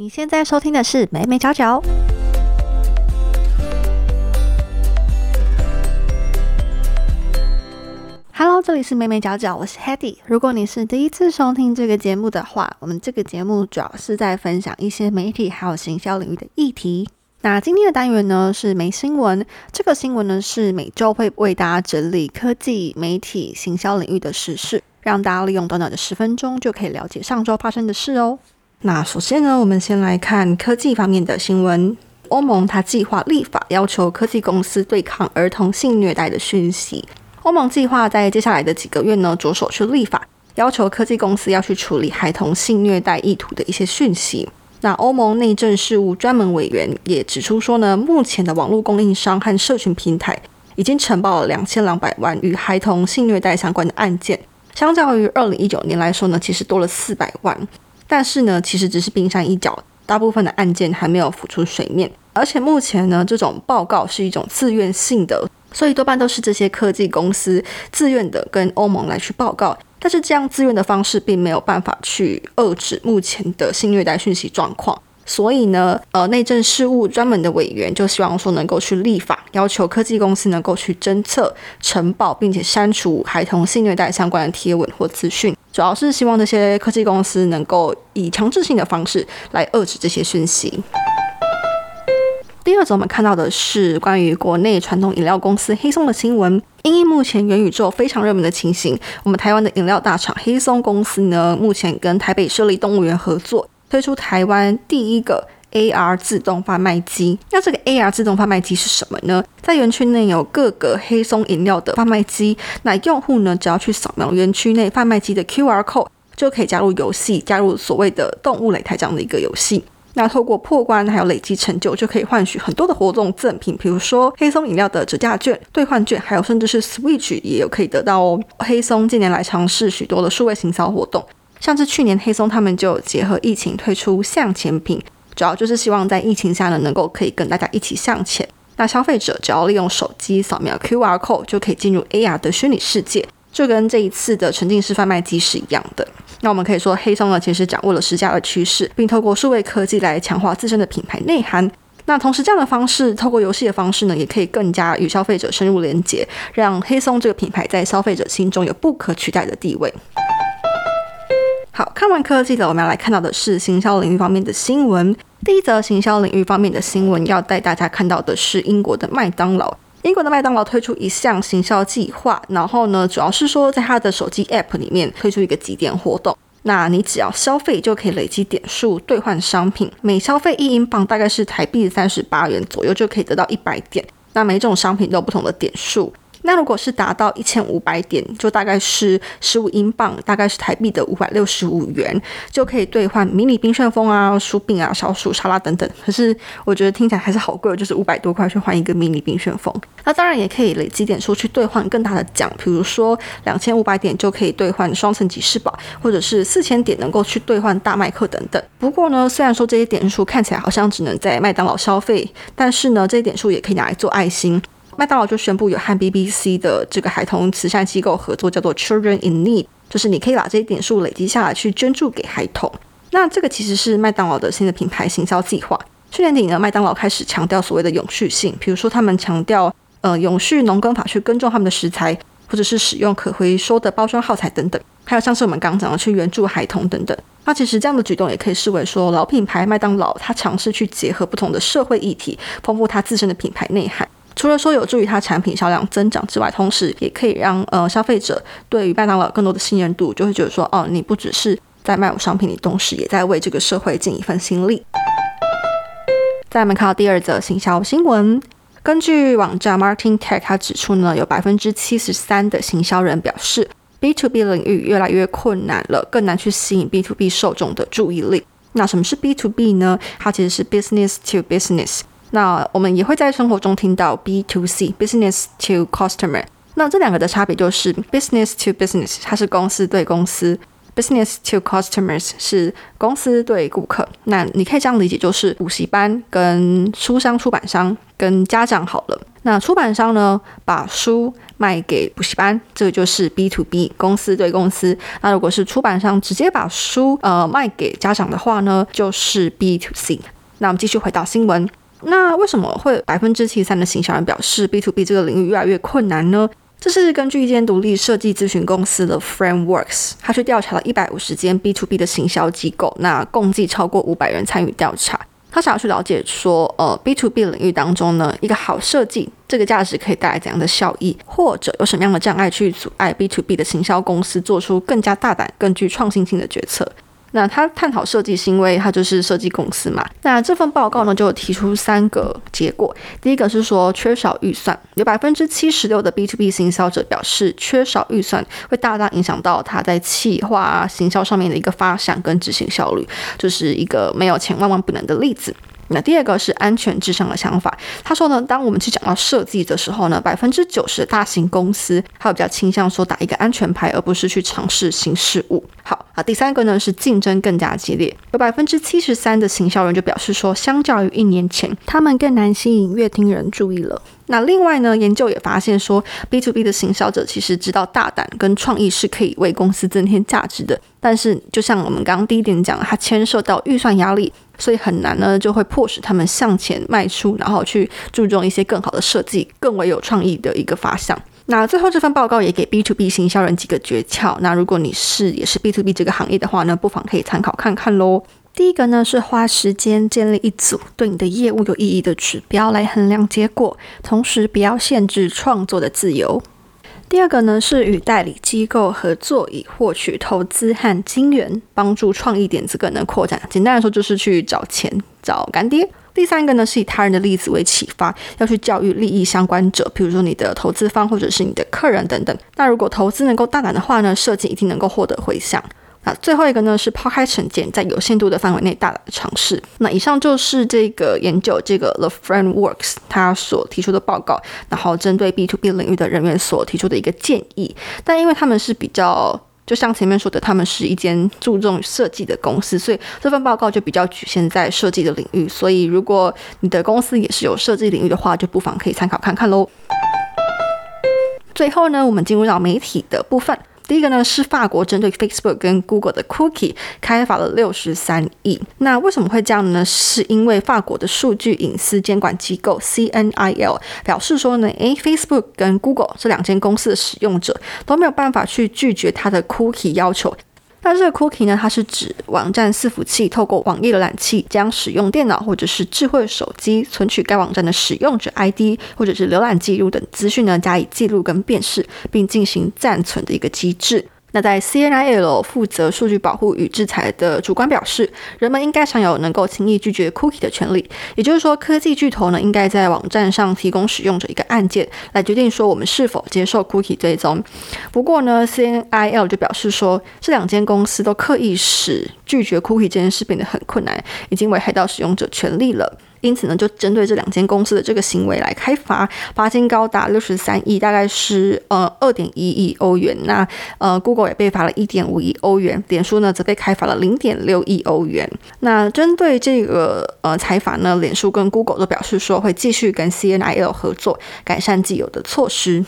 你现在收听的是美美角角。Hello，这里是美美角角，我是 Hedy。如果你是第一次收听这个节目的话，我们这个节目主要是在分享一些媒体还有行销领域的议题。那今天的单元呢是没新闻，这个新闻呢是每周会为大家整理科技、媒体、行销领域的时事，让大家利用短短的十分钟就可以了解上周发生的事哦。那首先呢，我们先来看科技方面的新闻。欧盟它计划立法要求科技公司对抗儿童性虐待的讯息。欧盟计划在接下来的几个月呢，着手去立法，要求科技公司要去处理孩童性虐待意图的一些讯息。那欧盟内政事务专门委员也指出说呢，目前的网络供应商和社群平台已经承报了两千两百万与孩童性虐待相关的案件，相较于二零一九年来说呢，其实多了四百万。但是呢，其实只是冰山一角，大部分的案件还没有浮出水面。而且目前呢，这种报告是一种自愿性的，所以多半都是这些科技公司自愿的跟欧盟来去报告。但是这样自愿的方式并没有办法去遏制目前的性虐待讯息状况。所以呢，呃，内政事务专门的委员就希望说能够去立法，要求科技公司能够去侦测、呈报，并且删除孩童性虐待相关的贴文或资讯。主要是希望这些科技公司能够以强制性的方式来遏制这些讯息。第二则我们看到的是关于国内传统饮料公司黑松的新闻。因为目前元宇宙非常热门的情形，我们台湾的饮料大厂黑松公司呢，目前跟台北设立动物园合作。推出台湾第一个 AR 自动贩卖机。那这个 AR 自动贩卖机是什么呢？在园区内有各个黑松饮料的贩卖机，那用户呢只要去扫描园区内贩卖机的 QR code，就可以加入游戏，加入所谓的动物擂台这样的一个游戏。那透过破关还有累积成就，就可以换取很多的活动赠品，比如说黑松饮料的折价券、兑换券，还有甚至是 Switch 也有可以得到哦。黑松近年来尝试许多的数位行销活动。像是去年黑松他们就结合疫情推出向前品，主要就是希望在疫情下呢，能够可以跟大家一起向前。那消费者只要利用手机扫描 QR code 就可以进入 AR 的虚拟世界，就跟这一次的沉浸式贩卖机是一样的。那我们可以说黑松呢其实掌握了时下的趋势，并透过数位科技来强化自身的品牌内涵。那同时这样的方式，透过游戏的方式呢，也可以更加与消费者深入连接，让黑松这个品牌在消费者心中有不可取代的地位。好看完科技的，我们要来看到的是行销领域方面的新闻。第一则行销领域方面的新闻要带大家看到的是英国的麦当劳。英国的麦当劳推出一项行销计划，然后呢，主要是说在它的手机 App 里面推出一个几点活动。那你只要消费就可以累积点数兑换商品，每消费一英镑大概是台币三十八元左右就可以得到一百点。那每种商品都有不同的点数。那如果是达到一千五百点，就大概是十五英镑，大概是台币的五百六十五元，就可以兑换迷你冰旋风啊、薯饼啊、小薯沙拉等等。可是我觉得听起来还是好贵，就是五百多块去换一个迷你冰旋风。那当然也可以累积点数去兑换更大的奖，比如说两千五百点就可以兑换双层吉士堡，或者是四千点能够去兑换大麦克等等。不过呢，虽然说这些点数看起来好像只能在麦当劳消费，但是呢，这些点数也可以拿来做爱心。麦当劳就宣布有和 BBC 的这个孩童慈善机构合作，叫做 Children in Need，就是你可以把这些点数累积下来去捐助给孩童。那这个其实是麦当劳的新的品牌行销计划。去年底呢，麦当劳开始强调所谓的永续性，比如说他们强调呃永续农耕法去耕种他们的食材，或者是使用可回收的包装耗材等等，还有像是我们刚讲的去援助孩童等等。那其实这样的举动也可以视为说老品牌麦当劳，它尝试去结合不同的社会议题，丰富它自身的品牌内涵。除了说有助于它产品销量增长之外，同时也可以让呃消费者对于麦当劳更多的信任度，就会觉得说，哦，你不只是在卖我商品，你同时也在为这个社会尽一份心力。再我们看到第二则行销新闻，根据网站 Martin Tech 它指出呢，有百分之七十三的行销人表示，B to B 领域越来越困难了，更难去吸引 B to B 受众的注意力。那什么是 B to B 呢？它其实是 Business to Business。那我们也会在生活中听到 B to C（Business to Customer）。那这两个的差别就是 Business to Business，它是公司对公司；Business to Customers 是公司对顾客。那你可以这样理解，就是补习班跟书商、出版商跟家长好了。那出版商呢，把书卖给补习班，这个就是 B to B 公司对公司。那如果是出版商直接把书呃卖给家长的话呢，就是 B to C。那我们继续回到新闻，那为什么会百分之七三的行销人表示 B to B 这个领域越来越困难呢？这是根据一间独立设计咨询公司的 Frameworks，他去调查了一百五十间 B to B 的行销机构，那共计超过五百人参与调查。他想要去了解说，呃，B to B 领域当中呢，一个好设计这个价值可以带来怎样的效益，或者有什么样的障碍去阻碍 B to B 的行销公司做出更加大胆、更具创新性的决策。那他探讨设计是因为他就是设计公司嘛。那这份报告呢，就提出三个结果。第一个是说缺少预算，有百分之七十六的 B to B 行销者表示缺少预算会大大影响到他在企划行销上面的一个发展跟执行效率，就是一个没有钱万万不能的例子。那第二个是安全至上的想法。他说呢，当我们去讲到设计的时候呢，百分之九十的大型公司，他比较倾向说打一个安全牌，而不是去尝试新事物。好啊，第三个呢是竞争更加激烈，有百分之七十三的行销人就表示说，相较于一年前，他们更难吸引乐听人注意了。那另外呢，研究也发现说，B to B 的行销者其实知道大胆跟创意是可以为公司增添价值的，但是就像我们刚刚第一点讲，它牵涉到预算压力。所以很难呢，就会迫使他们向前迈出，然后去注重一些更好的设计，更为有创意的一个发想。那最后这份报告也给 B to B 行销人几个诀窍。那如果你是也是 B to B 这个行业的话呢，不妨可以参考看看喽。第一个呢是花时间建立一组对你的业务有意义的指标来衡量结果，同时不要限制创作的自由。第二个呢是与代理机构合作，以获取投资和金源，帮助创意点子更能扩展。简单来说，就是去找钱、找干爹。第三个呢是以他人的例子为启发，要去教育利益相关者，比如说你的投资方或者是你的客人等等。那如果投资能够大胆的话呢，设计一定能够获得回响。最后一个呢是抛开成见，在有限度的范围内大胆尝试。那以上就是这个研究这个 The Frameworks 他所提出的报告，然后针对 B to B 领域的人员所提出的一个建议。但因为他们是比较，就像前面说的，他们是一间注重设计的公司，所以这份报告就比较局限在设计的领域。所以如果你的公司也是有设计领域的话，就不妨可以参考看看喽。最后呢，我们进入到媒体的部分。第一个呢是法国针对 Facebook 跟 Google 的 Cookie 开发了六十三亿。那为什么会这样呢？是因为法国的数据隐私监管机构 CNIL 表示说呢，诶 f a c e b o o k 跟 Google 这两间公司的使用者都没有办法去拒绝它的 Cookie 要求。那这个 cookie 呢？它是指网站伺服器透过网页浏览器将使用电脑或者是智慧手机存取该网站的使用者 ID 或者是浏览记录等资讯呢，加以记录跟辨识，并进行暂存的一个机制。那在 CNIL 负责数据保护与制裁的主管表示，人们应该享有能够轻易拒绝 cookie 的权利。也就是说，科技巨头呢，应该在网站上提供使用者一个按键，来决定说我们是否接受 cookie 追踪。不过呢，CNIL 就表示说，这两间公司都刻意使拒绝 cookie 这件事变得很困难，已经危害到使用者权利了。因此呢，就针对这两间公司的这个行为来开罚，罚金高达六十三亿，大概是呃二点一亿欧元。那呃，Google 也被罚了一点五亿欧元，脸书呢则被开罚了零点六亿欧元。那针对这个呃财阀呢，脸书跟 Google 都表示说会继续跟 CNIL 合作，改善既有的措施。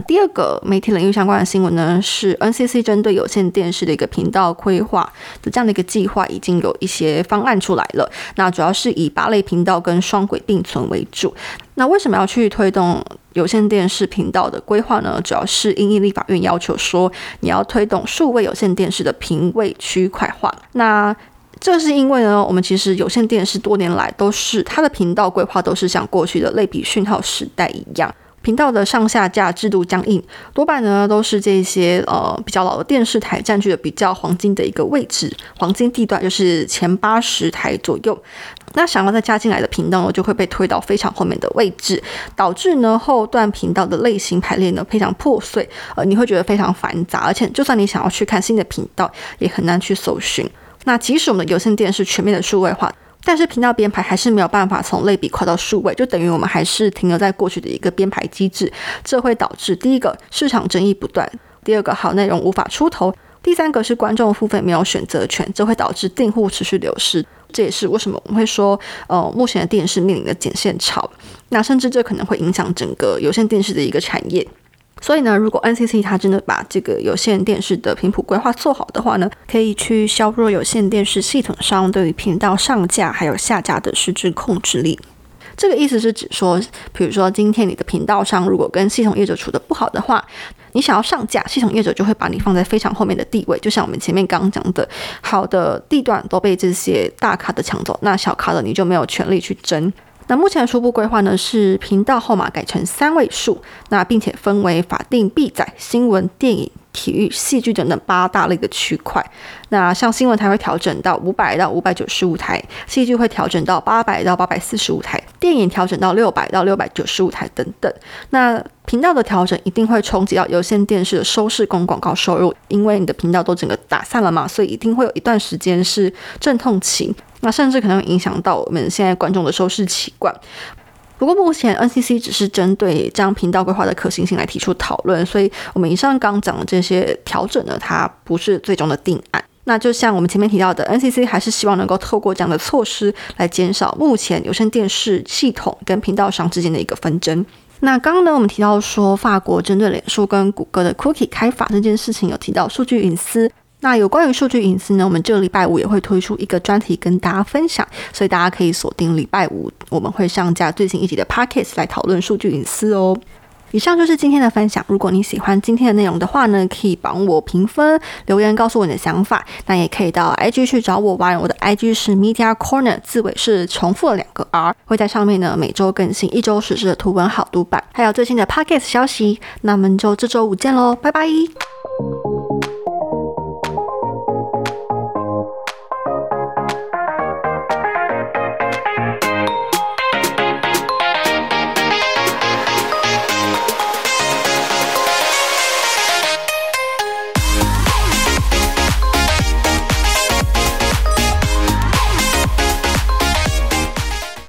第二个媒体领域相关的新闻呢，是 NCC 针对有线电视的一个频道规划的这样的一个计划，已经有一些方案出来了。那主要是以八类频道跟双轨并存为主。那为什么要去推动有线电视频道的规划呢？主要是因立法院要求说，你要推动数位有线电视的频位区块化。那这是因为呢，我们其实有线电视多年来都是它的频道规划都是像过去的类比讯号时代一样。频道的上下架制度僵硬，多半呢都是这些呃比较老的电视台占据了比较黄金的一个位置，黄金地段就是前八十台左右。那想要再加进来的频道呢，就会被推到非常后面的位置，导致呢后段频道的类型排列呢非常破碎，呃你会觉得非常繁杂，而且就算你想要去看新的频道，也很难去搜寻。那即使我们的有线电视全面的数位化。但是频道编排还是没有办法从类比跨到数位，就等于我们还是停留在过去的一个编排机制，这会导致第一个市场争议不断，第二个好内容无法出头，第三个是观众付费没有选择权，这会导致订户持续流失。这也是为什么我们会说，呃，目前的电视面临的剪线潮，那甚至这可能会影响整个有线电视的一个产业。所以呢，如果 NCC 它真的把这个有线电视的频谱规划做好的话呢，可以去削弱有线电视系统商对于频道上架还有下架的实质控制力。这个意思是指说，比如说今天你的频道上如果跟系统业者处的不好的话，你想要上架，系统业者就会把你放在非常后面的地位。就像我们前面刚刚讲的，好的地段都被这些大咖的抢走，那小咖的你就没有权利去争。那目前初步规划呢，是频道号码改成三位数，那并且分为法定必载、新闻、电影。体育、戏剧等等八大类的区块，那像新闻台会调整到五百到五百九十五台，戏剧会调整到八百到八百四十五台，电影调整到六百到六百九十五台等等。那频道的调整一定会冲击到有线电视的收视跟广告收入，因为你的频道都整个打散了嘛，所以一定会有一段时间是阵痛期，那甚至可能影响到我们现在观众的收视习惯。不过目前 NCC 只是针对这样频道规划的可行性来提出讨论，所以我们以上刚讲的这些调整呢，它不是最终的定案。那就像我们前面提到的，NCC 还是希望能够透过这样的措施来减少目前有线电视系统跟频道商之间的一个纷争。那刚刚呢，我们提到说法国针对脸书跟谷歌的 Cookie 开发这件事情，有提到数据隐私。那有关于数据隐私呢？我们这个礼拜五也会推出一个专题跟大家分享，所以大家可以锁定礼拜五，我们会上架最新一集的 Pockets 来讨论数据隐私哦。以上就是今天的分享。如果你喜欢今天的内容的话呢，可以帮我评分、留言告诉我你的想法。那也可以到 IG 去找我玩，我的 IG 是 Media Corner，字尾是重复了两个 R，会在上面呢每周更新一周实时的图文好读版，还有最新的 pocket 消息。那我们就这周五见喽，拜拜。